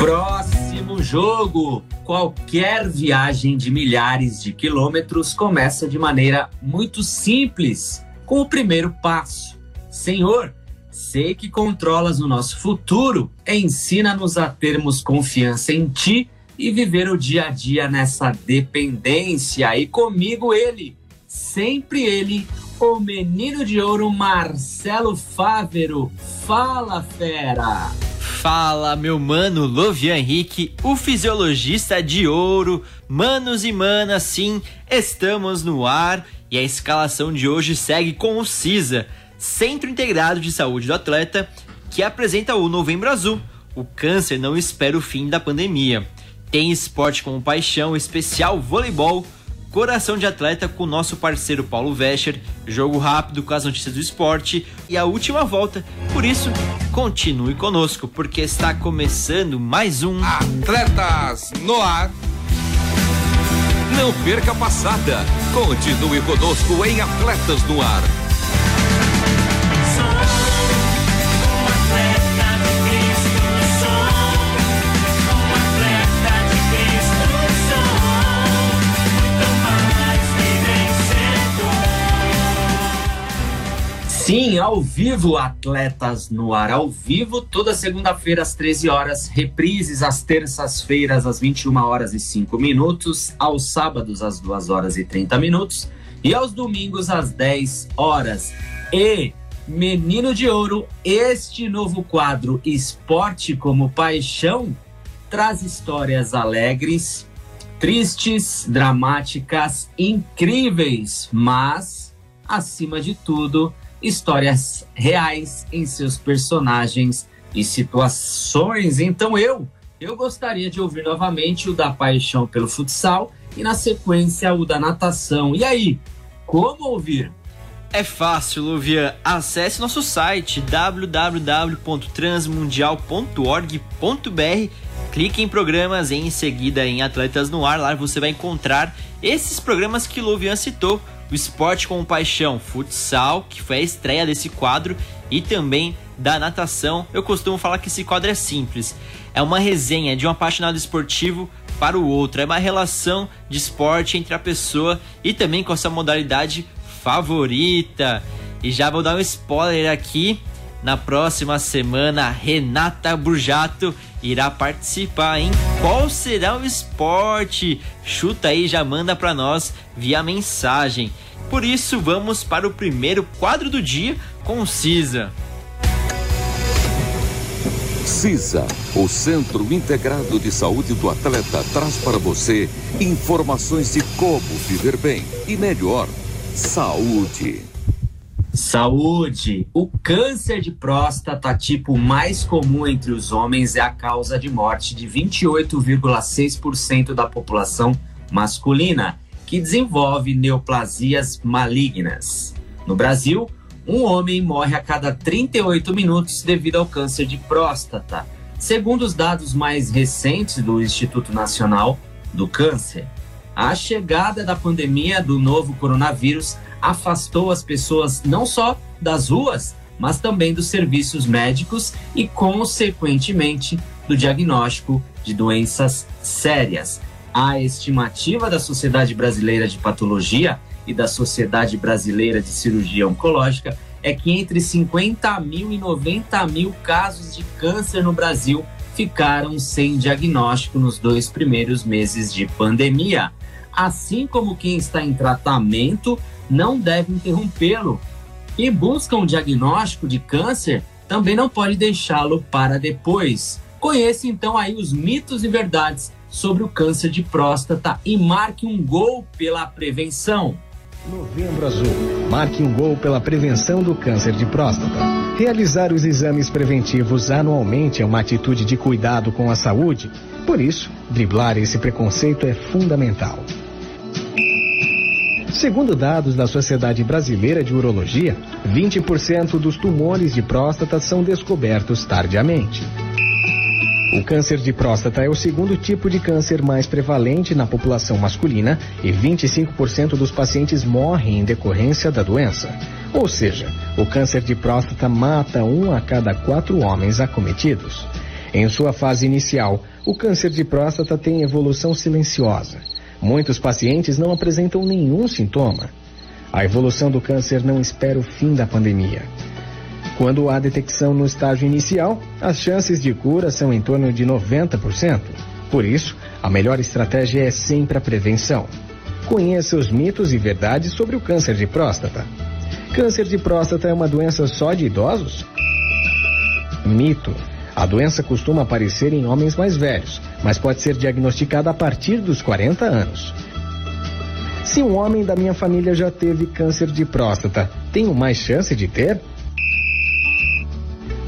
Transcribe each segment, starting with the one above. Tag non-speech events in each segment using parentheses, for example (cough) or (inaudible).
Próximo jogo. Qualquer viagem de milhares de quilômetros começa de maneira muito simples, com o primeiro passo. Senhor, sei que controlas o nosso futuro, ensina-nos a termos confiança em Ti e viver o dia a dia nessa dependência. E comigo ele, sempre ele, o menino de ouro Marcelo Fávero. Fala, fera! Fala, meu mano Lovian Henrique, o fisiologista de ouro. Manos e manas, sim, estamos no ar e a escalação de hoje segue com o CISA, Centro Integrado de Saúde do Atleta, que apresenta o Novembro Azul. O câncer não espera o fim da pandemia. Tem esporte como paixão, especial voleibol Coração de Atleta com o nosso parceiro Paulo Vescher, jogo rápido com as notícias do esporte e a última volta. Por isso, continue conosco, porque está começando mais um Atletas no Ar. Não perca a passada. Continue conosco em Atletas no Ar. Sim, ao vivo, Atletas no Ar. Ao vivo, toda segunda-feira às 13 horas, reprises às terças-feiras às 21 horas e 5 minutos, aos sábados às 2 horas e 30 minutos e aos domingos às 10 horas. E, Menino de Ouro, este novo quadro Esporte como Paixão traz histórias alegres, tristes, dramáticas, incríveis, mas, acima de tudo, histórias reais em seus personagens e situações. Então eu, eu gostaria de ouvir novamente o da paixão pelo futsal e na sequência o da natação. E aí, como ouvir? É fácil, Luvian. Acesse nosso site www.transmundial.org.br, clique em programas e em seguida em Atletas no Ar. Lá você vai encontrar esses programas que Luvian citou o Esporte com Paixão, futsal, que foi a estreia desse quadro, e também da natação. Eu costumo falar que esse quadro é simples. É uma resenha de um apaixonado esportivo para o outro. É uma relação de esporte entre a pessoa e também com a sua modalidade favorita. E já vou dar um spoiler aqui. Na próxima semana, Renata Burjato irá participar, hein? Qual será o esporte? Chuta aí, já manda para nós via mensagem. Por isso, vamos para o primeiro quadro do dia com CISA. CISA, o Centro Integrado de Saúde do Atleta, traz para você informações de como viver bem e melhor. Saúde. Saúde! O câncer de próstata, tipo mais comum entre os homens, é a causa de morte de 28,6% da população masculina, que desenvolve neoplasias malignas. No Brasil, um homem morre a cada 38 minutos devido ao câncer de próstata, segundo os dados mais recentes do Instituto Nacional do Câncer. A chegada da pandemia do novo coronavírus afastou as pessoas não só das ruas, mas também dos serviços médicos e, consequentemente, do diagnóstico de doenças sérias. A estimativa da Sociedade Brasileira de Patologia e da Sociedade Brasileira de Cirurgia Oncológica é que entre 50 mil e 90 mil casos de câncer no Brasil ficaram sem diagnóstico nos dois primeiros meses de pandemia. Assim como quem está em tratamento não deve interrompê-lo. Quem busca um diagnóstico de câncer também não pode deixá-lo para depois. Conheça então aí os mitos e verdades sobre o câncer de próstata e marque um gol pela prevenção. Novembro Azul. Marque um gol pela prevenção do câncer de próstata. Realizar os exames preventivos anualmente é uma atitude de cuidado com a saúde. Por isso, driblar esse preconceito é fundamental. Segundo dados da Sociedade Brasileira de Urologia, 20% dos tumores de próstata são descobertos tardiamente. O câncer de próstata é o segundo tipo de câncer mais prevalente na população masculina e 25% dos pacientes morrem em decorrência da doença. Ou seja, o câncer de próstata mata um a cada quatro homens acometidos. Em sua fase inicial, o câncer de próstata tem evolução silenciosa. Muitos pacientes não apresentam nenhum sintoma. A evolução do câncer não espera o fim da pandemia. Quando há detecção no estágio inicial, as chances de cura são em torno de 90%. Por isso, a melhor estratégia é sempre a prevenção. Conheça os mitos e verdades sobre o câncer de próstata. Câncer de próstata é uma doença só de idosos? Mito. A doença costuma aparecer em homens mais velhos, mas pode ser diagnosticada a partir dos 40 anos. Se um homem da minha família já teve câncer de próstata, tenho mais chance de ter?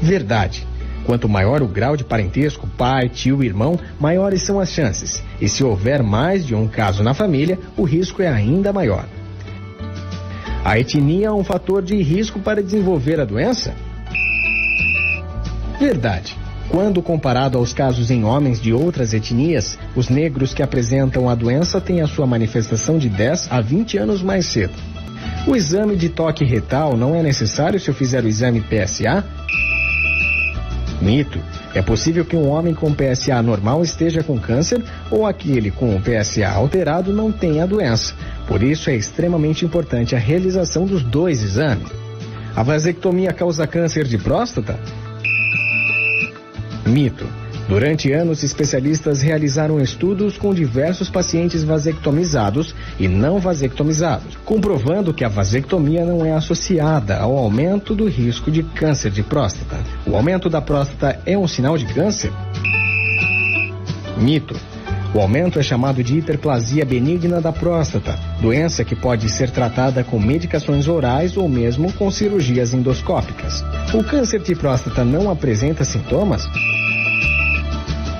Verdade. Quanto maior o grau de parentesco, pai, tio, irmão, maiores são as chances. E se houver mais de um caso na família, o risco é ainda maior. A etnia é um fator de risco para desenvolver a doença? Verdade. Quando comparado aos casos em homens de outras etnias, os negros que apresentam a doença têm a sua manifestação de 10 a 20 anos mais cedo. O exame de toque retal não é necessário se eu fizer o exame PSA? Mito. É possível que um homem com PSA normal esteja com câncer ou aquele com o PSA alterado não tenha a doença. Por isso é extremamente importante a realização dos dois exames. A vasectomia causa câncer de próstata? Mito. Durante anos, especialistas realizaram estudos com diversos pacientes vasectomizados e não vasectomizados, comprovando que a vasectomia não é associada ao aumento do risco de câncer de próstata. O aumento da próstata é um sinal de câncer? Mito. O aumento é chamado de hiperplasia benigna da próstata, doença que pode ser tratada com medicações orais ou mesmo com cirurgias endoscópicas. O câncer de próstata não apresenta sintomas?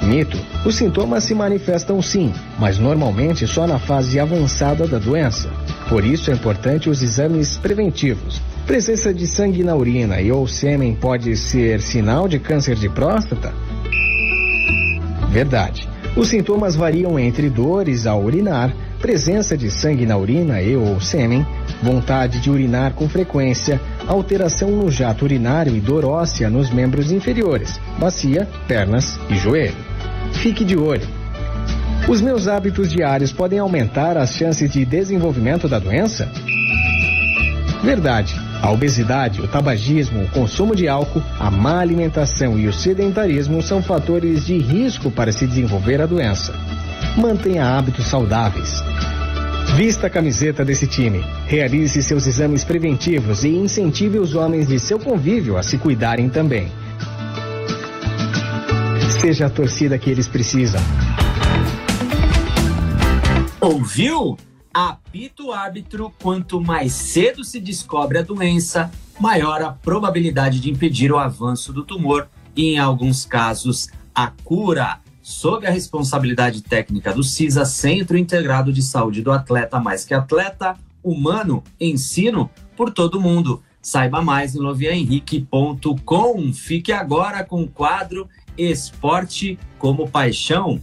Mito. Os sintomas se manifestam sim, mas normalmente só na fase avançada da doença. Por isso é importante os exames preventivos. Presença de sangue na urina e ou sêmen pode ser sinal de câncer de próstata? Verdade. Os sintomas variam entre dores ao urinar, presença de sangue na urina e ou sêmen, vontade de urinar com frequência, alteração no jato urinário e dor óssea nos membros inferiores, bacia, pernas e joelho. Fique de olho. Os meus hábitos diários podem aumentar as chances de desenvolvimento da doença? Verdade. A obesidade, o tabagismo, o consumo de álcool, a má alimentação e o sedentarismo são fatores de risco para se desenvolver a doença. Mantenha hábitos saudáveis. Vista a camiseta desse time. Realize seus exames preventivos e incentive os homens de seu convívio a se cuidarem também. Seja a torcida que eles precisam. Ouviu? Apita o árbitro, quanto mais cedo se descobre a doença, maior a probabilidade de impedir o avanço do tumor e, em alguns casos, a cura. Sob a responsabilidade técnica do CISA, Centro Integrado de Saúde do Atleta Mais Que Atleta, Humano, Ensino por todo mundo. Saiba mais em loviahenrique.com. Fique agora com o quadro Esporte como Paixão.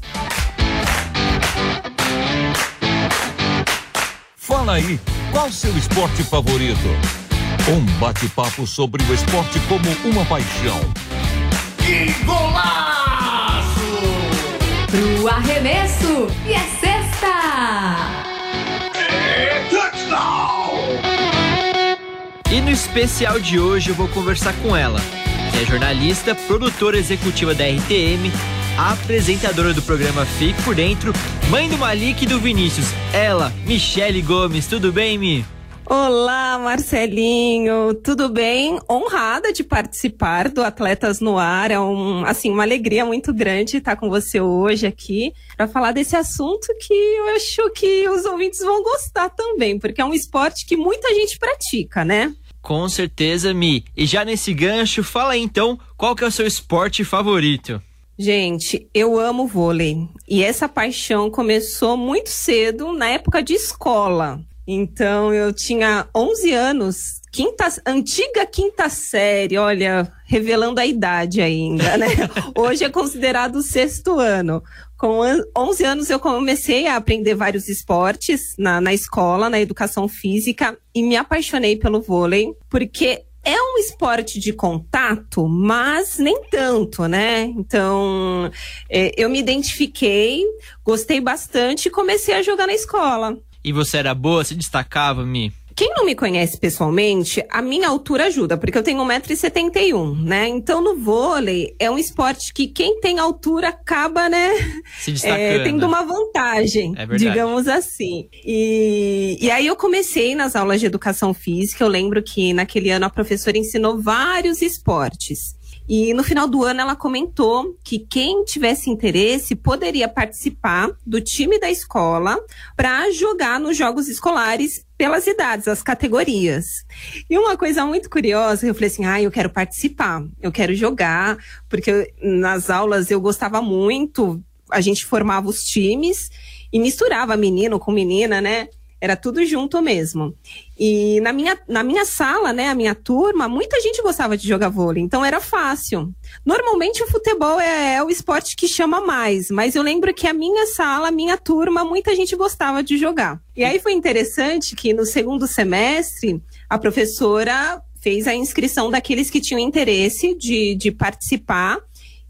Fala aí, qual seu esporte favorito? Um bate-papo sobre o esporte como uma paixão. Que golaço! Pro arremesso e é sexta! E no especial de hoje eu vou conversar com ela, que é jornalista, produtora executiva da RTM, apresentadora do programa Fique por Dentro, mãe do Malik e do Vinícius, ela, Michele Gomes. Tudo bem, Mi? Olá, Marcelinho, tudo bem? Honrada de participar do Atletas no Ar, é um, assim, uma alegria muito grande estar com você hoje aqui para falar desse assunto que eu acho que os ouvintes vão gostar também, porque é um esporte que muita gente pratica, né? Com certeza, Mi. E já nesse gancho, fala aí então, qual que é o seu esporte favorito? Gente, eu amo vôlei. E essa paixão começou muito cedo, na época de escola. Então eu tinha 11 anos, quinta, antiga quinta série, olha, revelando a idade ainda, né? (laughs) Hoje é considerado o sexto ano. Com 11 anos eu comecei a aprender vários esportes na, na escola, na educação física, e me apaixonei pelo vôlei, porque é um esporte de contato, mas nem tanto, né? Então, é, eu me identifiquei, gostei bastante e comecei a jogar na escola. E você era boa, se destacava, Mi? Quem não me conhece pessoalmente, a minha altura ajuda, porque eu tenho 1,71m, né? Então, no vôlei, é um esporte que quem tem altura acaba, né? Se destacando. É, tendo uma vantagem, é digamos assim. E, e aí eu comecei nas aulas de educação física. Eu lembro que naquele ano a professora ensinou vários esportes. E no final do ano ela comentou que quem tivesse interesse poderia participar do time da escola para jogar nos jogos escolares pelas idades, as categorias. E uma coisa muito curiosa, eu falei assim: "Ah, eu quero participar, eu quero jogar", porque nas aulas eu gostava muito, a gente formava os times e misturava menino com menina, né? Era tudo junto mesmo. E na minha, na minha sala, né, a minha turma, muita gente gostava de jogar vôlei, então era fácil. Normalmente o futebol é, é, o esporte que chama mais, mas eu lembro que a minha sala, a minha turma, muita gente gostava de jogar. E aí foi interessante que no segundo semestre, a professora fez a inscrição daqueles que tinham interesse de, de participar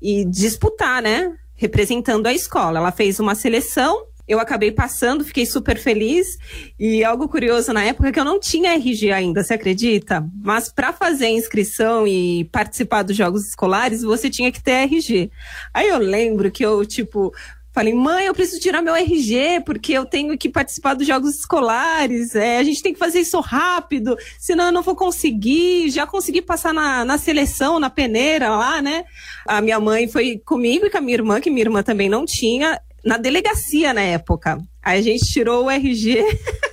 e disputar, né? Representando a escola. Ela fez uma seleção eu acabei passando, fiquei super feliz. E algo curioso na época é que eu não tinha RG ainda, você acredita? Mas para fazer a inscrição e participar dos jogos escolares, você tinha que ter RG. Aí eu lembro que eu, tipo, Falei, mãe, eu preciso tirar meu RG, porque eu tenho que participar dos jogos escolares. É, a gente tem que fazer isso rápido, senão eu não vou conseguir. Já consegui passar na, na seleção, na peneira lá, né? A minha mãe foi comigo e com a minha irmã, que minha irmã também não tinha na delegacia na época. Aí a gente tirou o RG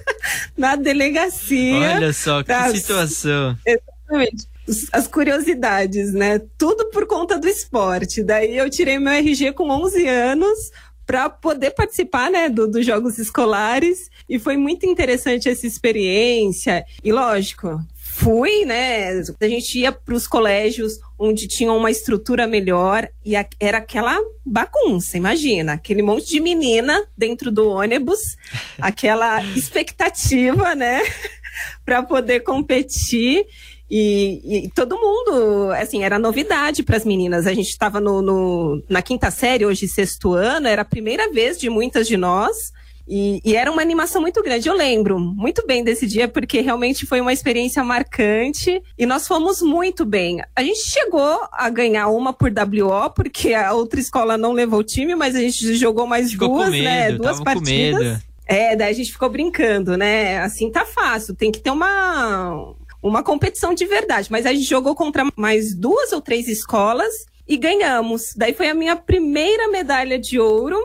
(laughs) na delegacia. Olha só, que situação. Exatamente. As curiosidades, né? Tudo por conta do esporte. Daí eu tirei meu RG com 11 anos para poder participar, né, do, dos jogos escolares. E foi muito interessante essa experiência. E lógico, fui, né? A gente ia para os colégios onde tinham uma estrutura melhor e a, era aquela bagunça, imagina, aquele monte de menina dentro do ônibus, (laughs) aquela expectativa, né, (laughs) para poder competir. E, e, todo mundo, assim, era novidade para as meninas. A gente estava no, no, na quinta série, hoje sexto ano, era a primeira vez de muitas de nós. E, e, era uma animação muito grande. Eu lembro muito bem desse dia, porque realmente foi uma experiência marcante e nós fomos muito bem. A gente chegou a ganhar uma por WO, porque a outra escola não levou o time, mas a gente jogou mais Ficou duas, medo, né? Duas partidas. É, daí a gente ficou brincando, né? Assim tá fácil, tem que ter uma, uma competição de verdade. Mas a gente jogou contra mais duas ou três escolas e ganhamos. Daí foi a minha primeira medalha de ouro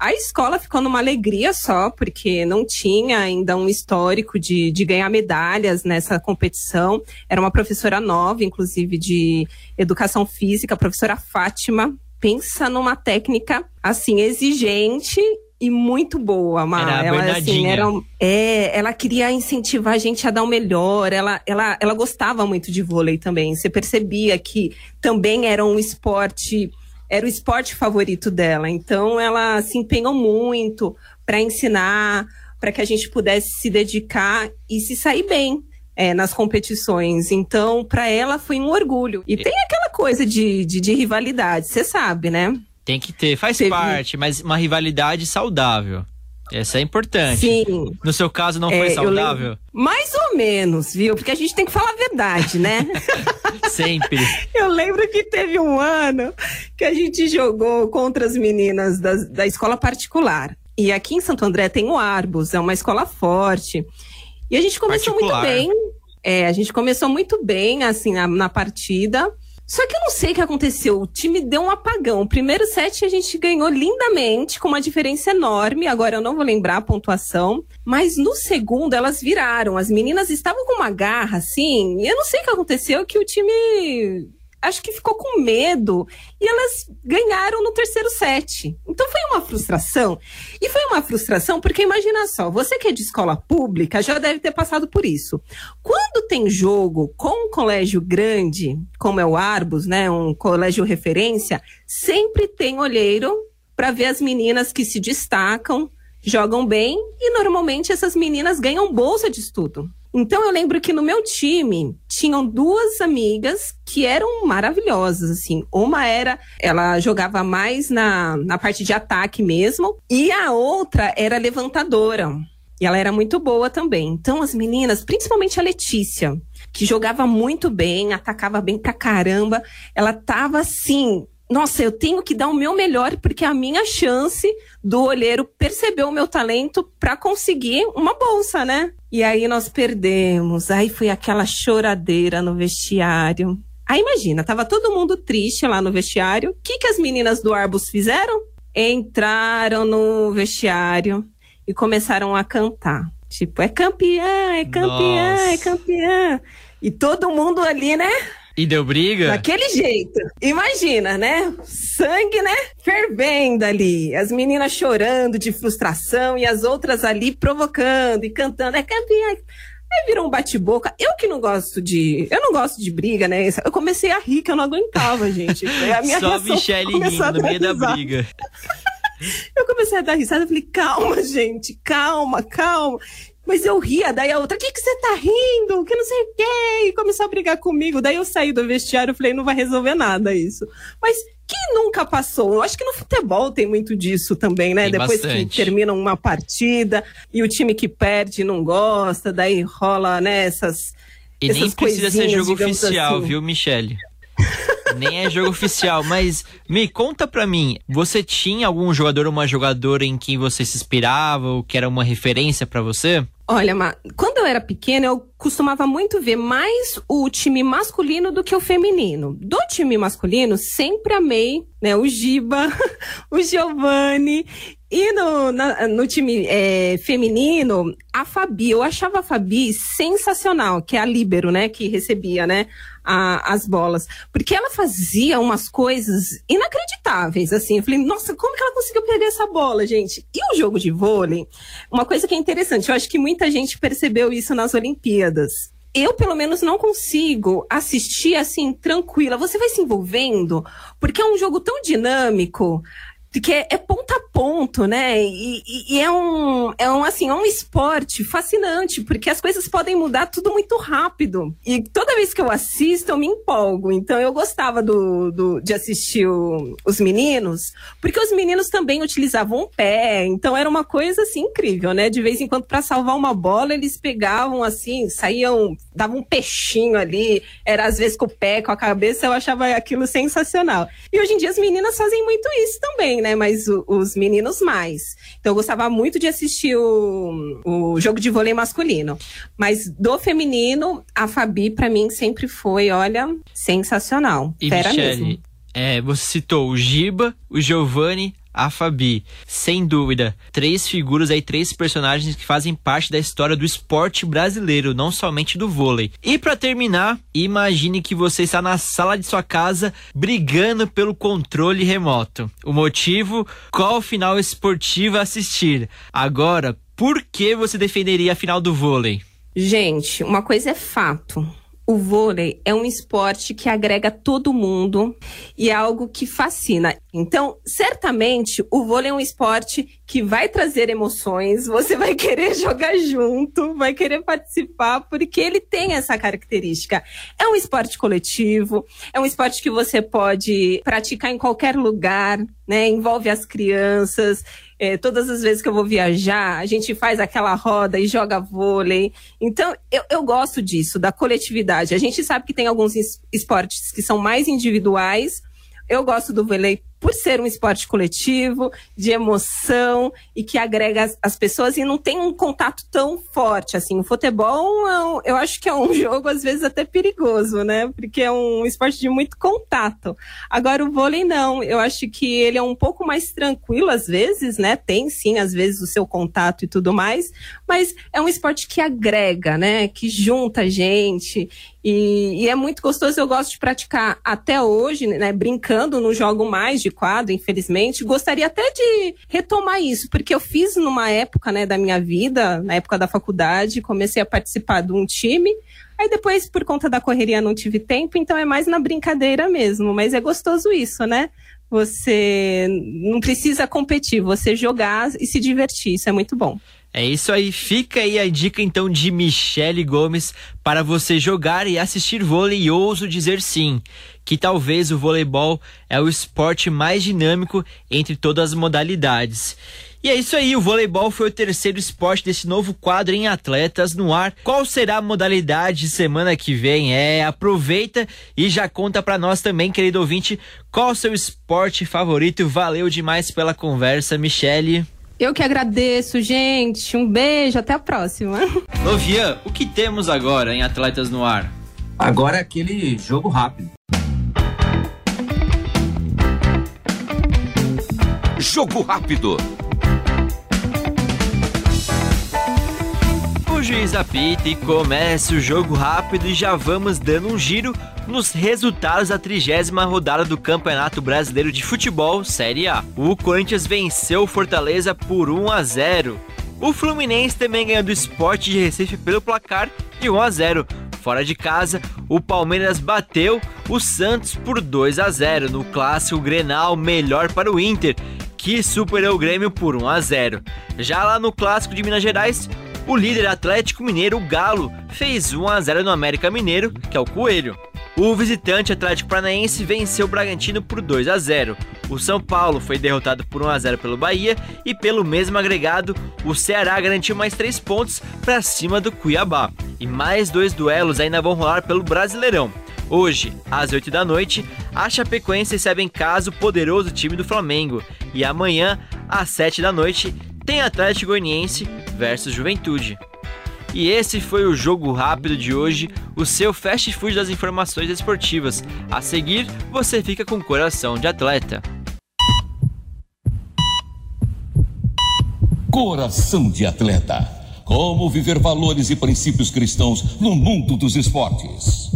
a escola ficou numa alegria só, porque não tinha ainda um histórico de, de ganhar medalhas nessa competição. Era uma professora nova, inclusive, de educação física, a professora Fátima. Pensa numa técnica, assim, exigente e muito boa, Mar. Ela, assim, era, é, ela queria incentivar a gente a dar o melhor. Ela, ela, ela gostava muito de vôlei também. Você percebia que também era um esporte era o esporte favorito dela. Então ela se empenhou muito para ensinar, para que a gente pudesse se dedicar e se sair bem. É, nas competições. Então, para ela foi um orgulho. E tem aquela coisa de, de, de rivalidade, você sabe, né? Tem que ter, faz Teve... parte, mas uma rivalidade saudável. Essa é importante. Sim. No seu caso, não é, foi saudável? Mais ou menos, viu? Porque a gente tem que falar a verdade, né? (laughs) Sempre. Eu lembro que teve um ano que a gente jogou contra as meninas da, da escola particular. E aqui em Santo André tem o Arbus, é uma escola forte. E a gente começou Particular. muito bem. É, a gente começou muito bem, assim, na, na partida. Só que eu não sei o que aconteceu. O time deu um apagão. O primeiro set a gente ganhou lindamente, com uma diferença enorme. Agora eu não vou lembrar a pontuação. Mas no segundo elas viraram. As meninas estavam com uma garra, assim. E eu não sei o que aconteceu, que o time acho que ficou com medo e elas ganharam no terceiro set. Então foi uma frustração. E foi uma frustração porque imagina só, você que é de escola pública já deve ter passado por isso. Quando tem jogo com um colégio grande, como é o Arbus, né, um colégio referência, sempre tem olheiro para ver as meninas que se destacam, jogam bem e normalmente essas meninas ganham bolsa de estudo. Então eu lembro que no meu time tinham duas amigas que eram maravilhosas, assim. Uma era, ela jogava mais na, na parte de ataque mesmo, e a outra era levantadora. E ela era muito boa também. Então as meninas, principalmente a Letícia, que jogava muito bem, atacava bem pra caramba, ela tava assim, nossa, eu tenho que dar o meu melhor porque é a minha chance do olheiro perceber o meu talento para conseguir uma bolsa, né? E aí nós perdemos. Aí foi aquela choradeira no vestiário. Aí imagina, tava todo mundo triste lá no vestiário. O que, que as meninas do Arbus fizeram? Entraram no vestiário e começaram a cantar. Tipo, é campeã, é campeã, é Nossa. é campeã. E todo mundo ali, né? E deu briga? Daquele jeito. Imagina, né? Sangue, né? Fervendo ali. As meninas chorando de frustração e as outras ali provocando e cantando. É campeã. Aí virou um bate-boca. Eu que não gosto de. Eu não gosto de briga, né? Eu comecei a rir, que eu não aguentava, gente. (laughs) A minha Só Michelle rindo no meio da briga. (laughs) Eu comecei a dar risada, eu falei, calma, gente, calma, calma. Mas eu ria, daí a outra, o que, que você tá rindo? Que não sei o quê. E começou a brigar comigo. Daí eu saí do vestiário e falei, não vai resolver nada isso. Mas quem nunca passou? Eu acho que no futebol tem muito disso também, né? Tem Depois bastante. que termina uma partida e o time que perde não gosta, daí rola, né, essas. E nem precisa ser jogo oficial, assim. viu, Michele? (laughs) Nem é jogo oficial, mas me conta pra mim, você tinha algum jogador ou uma jogadora em quem você se inspirava ou que era uma referência para você? Olha, Ma, quando eu era pequena, eu costumava muito ver mais o time masculino do que o feminino. Do time masculino, sempre amei né, o Giba, (laughs) o Giovanni. E no, na, no time é, feminino, a Fabi, eu achava a Fabi sensacional, que é a líbero, né, que recebia, né, a, as bolas. Porque ela fazia umas coisas inacreditáveis, assim. Eu falei, nossa, como que ela conseguiu perder essa bola, gente? E o jogo de vôlei, uma coisa que é interessante, eu acho que muita gente percebeu isso nas Olimpíadas eu, pelo menos, não consigo assistir assim, tranquila. Você vai se envolvendo, porque é um jogo tão dinâmico que é, é, ponto a ponto, né? E, e, e, é um, é um assim, é um esporte fascinante, porque as coisas podem mudar tudo muito rápido. E toda vez que eu assisto, eu me empolgo. Então eu gostava do, do de assistir o, os meninos, porque os meninos também utilizavam o pé. Então era uma coisa assim incrível, né? De vez em quando, para salvar uma bola, eles pegavam assim, saíam, davam um peixinho ali, era às vezes com o pé, com a cabeça, eu achava aquilo sensacional. E hoje em dia as meninas fazem muito isso também né? Mas o, os meninos mais. Então eu gostava muito de assistir o, o jogo de vôlei masculino. Mas do feminino, a Fabi, para mim, sempre foi, olha, sensacional. E Fera Michele, mesmo. É, você citou o Giba, o Giovanni, a Fabi. Sem dúvida, três figuras aí, três personagens que fazem parte da história do esporte brasileiro, não somente do vôlei. E para terminar, imagine que você está na sala de sua casa brigando pelo controle remoto. O motivo? Qual final esportivo assistir? Agora, por que você defenderia a final do vôlei? Gente, uma coisa é fato o vôlei é um esporte que agrega todo mundo e é algo que fascina. Então, certamente, o vôlei é um esporte que vai trazer emoções, você vai querer (laughs) jogar junto, vai querer participar, porque ele tem essa característica. É um esporte coletivo, é um esporte que você pode praticar em qualquer lugar, né? Envolve as crianças. É, todas as vezes que eu vou viajar, a gente faz aquela roda e joga vôlei. Então, eu, eu gosto disso, da coletividade. A gente sabe que tem alguns esportes que são mais individuais. Eu gosto do vôlei por ser um esporte coletivo, de emoção e que agrega as, as pessoas e não tem um contato tão forte assim. O futebol, é um, eu acho que é um (laughs) jogo às vezes até perigoso, né? Porque é um esporte de muito contato. Agora o vôlei não, eu acho que ele é um pouco mais tranquilo às vezes, né? Tem sim às vezes o seu contato e tudo mais, mas é um esporte que agrega, né? Que junta gente e, e, é muito gostoso, eu gosto de praticar até hoje, né? Brincando, não jogo mais de quadro, infelizmente. Gostaria até de retomar isso, porque eu fiz numa época né, da minha vida, na época da faculdade, comecei a participar de um time. Aí depois, por conta da correria, não tive tempo, então é mais na brincadeira mesmo. Mas é gostoso isso, né? Você não precisa competir, você jogar e se divertir, isso é muito bom. É isso aí, fica aí a dica então de Michele Gomes para você jogar e assistir vôlei e ouso dizer sim, que talvez o voleibol é o esporte mais dinâmico entre todas as modalidades. E é isso aí, o voleibol foi o terceiro esporte desse novo quadro em Atletas no Ar. Qual será a modalidade semana que vem? É, aproveita e já conta para nós também, querido ouvinte, qual o seu esporte favorito. Valeu demais pela conversa, Michele. Eu que agradeço, gente. Um beijo, até a próxima. (laughs) Lovian, o que temos agora em Atletas no Ar? Agora é aquele jogo rápido. Jogo rápido. Juiz apita e começa o jogo rápido e já vamos dando um giro nos resultados da trigésima rodada do Campeonato Brasileiro de Futebol Série A. O Corinthians venceu o Fortaleza por 1 a 0. O Fluminense também ganhou do Sport de Recife pelo placar de 1 a 0. Fora de casa, o Palmeiras bateu o Santos por 2 a 0 no clássico Grenal melhor para o Inter, que superou o Grêmio por 1 a 0. Já lá no clássico de Minas Gerais, o líder Atlético Mineiro, o Galo, fez 1 a 0 no América Mineiro, que é o Coelho. O visitante Atlético Paranaense venceu o Bragantino por 2 a 0. O São Paulo foi derrotado por 1 a 0 pelo Bahia e pelo mesmo agregado, o Ceará garantiu mais 3 pontos para cima do Cuiabá. E mais dois duelos ainda vão rolar pelo Brasileirão. Hoje, às 8 da noite, a Chapecoense recebe em casa o poderoso time do Flamengo. E amanhã, às 7 da noite, tem Atlético Goianiense versus Juventude. E esse foi o jogo rápido de hoje, o seu fast food das informações esportivas. A seguir, você fica com coração de atleta. Coração de atleta. Como viver valores e princípios cristãos no mundo dos esportes.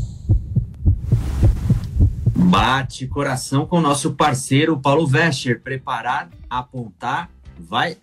Bate coração com o nosso parceiro Paulo Vescher. Preparar, apontar, vai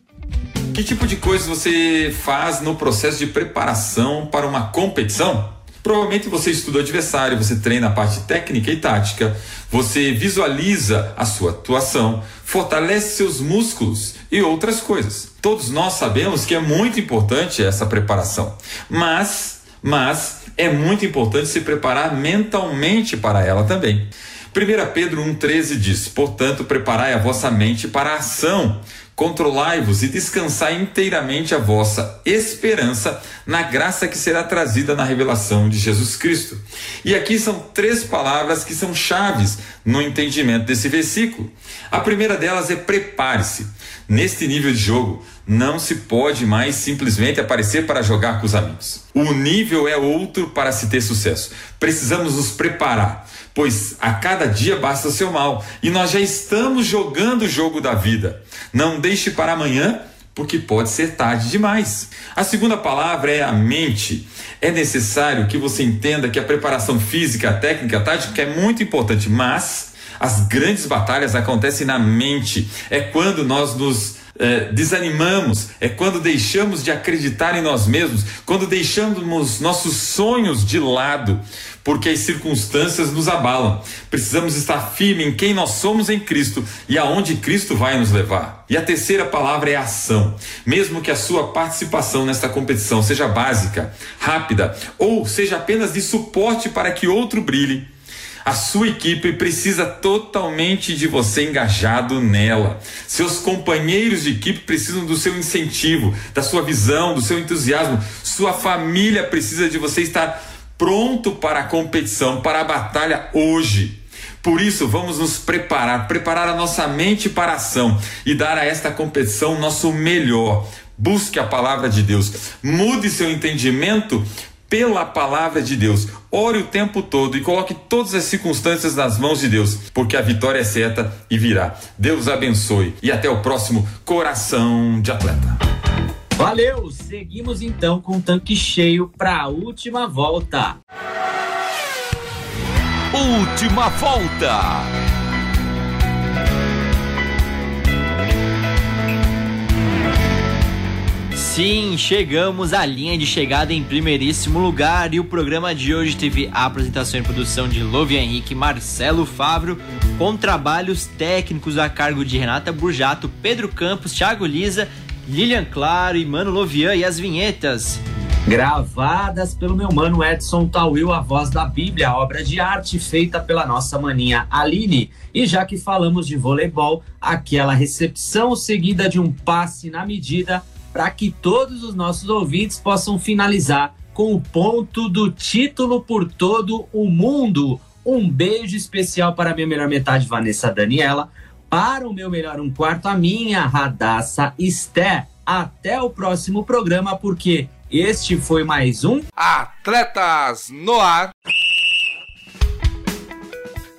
que tipo de coisas você faz no processo de preparação para uma competição? Provavelmente você estuda o adversário, você treina a parte técnica e tática, você visualiza a sua atuação, fortalece seus músculos e outras coisas. Todos nós sabemos que é muito importante essa preparação, mas, mas é muito importante se preparar mentalmente para ela também. 1 Pedro 1,13 diz: Portanto, preparai a vossa mente para a ação Controlai-vos e descansai inteiramente a vossa esperança na graça que será trazida na revelação de Jesus Cristo. E aqui são três palavras que são chaves no entendimento desse versículo. A primeira delas é prepare-se. Neste nível de jogo, não se pode mais simplesmente aparecer para jogar com os amigos. O nível é outro para se ter sucesso. Precisamos nos preparar pois a cada dia basta o seu mal, e nós já estamos jogando o jogo da vida. Não deixe para amanhã, porque pode ser tarde demais. A segunda palavra é a mente. É necessário que você entenda que a preparação física, a técnica, a tática é muito importante, mas as grandes batalhas acontecem na mente. É quando nós nos é, desanimamos, é quando deixamos de acreditar em nós mesmos, quando deixamos nossos sonhos de lado, porque as circunstâncias nos abalam. Precisamos estar firme em quem nós somos em Cristo e aonde Cristo vai nos levar. E a terceira palavra é ação. Mesmo que a sua participação nesta competição seja básica, rápida ou seja apenas de suporte para que outro brilhe, a sua equipe precisa totalmente de você engajado nela. Seus companheiros de equipe precisam do seu incentivo, da sua visão, do seu entusiasmo. Sua família precisa de você estar pronto para a competição, para a batalha hoje. Por isso, vamos nos preparar, preparar a nossa mente para a ação e dar a esta competição nosso melhor. Busque a palavra de Deus, mude seu entendimento pela palavra de Deus. Ore o tempo todo e coloque todas as circunstâncias nas mãos de Deus, porque a vitória é certa e virá. Deus abençoe e até o próximo Coração de Atleta. Valeu! Seguimos então com o tanque cheio para a última volta. Última volta. Sim, chegamos à linha de chegada em primeiríssimo lugar e o programa de hoje teve a apresentação e produção de Louve Henrique Marcelo Favro, com trabalhos técnicos a cargo de Renata Burjato, Pedro Campos, Thiago Lisa, Lilian Claro e Mano Lovian e as vinhetas. Gravadas pelo meu mano Edson Tawil, a voz da Bíblia, obra de arte feita pela nossa maninha Aline. E já que falamos de voleibol, aquela recepção seguida de um passe na medida para que todos os nossos ouvintes possam finalizar com o ponto do título por todo o mundo. Um beijo especial para minha melhor metade, Vanessa Daniela. Para o meu melhor um quarto, a minha Radassa Esté. Até o próximo programa, porque este foi mais um Atletas no Ar.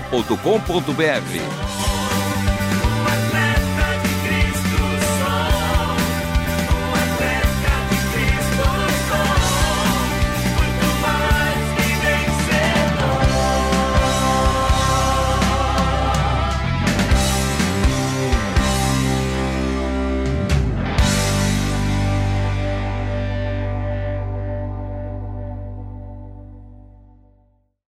transmundial.com.br.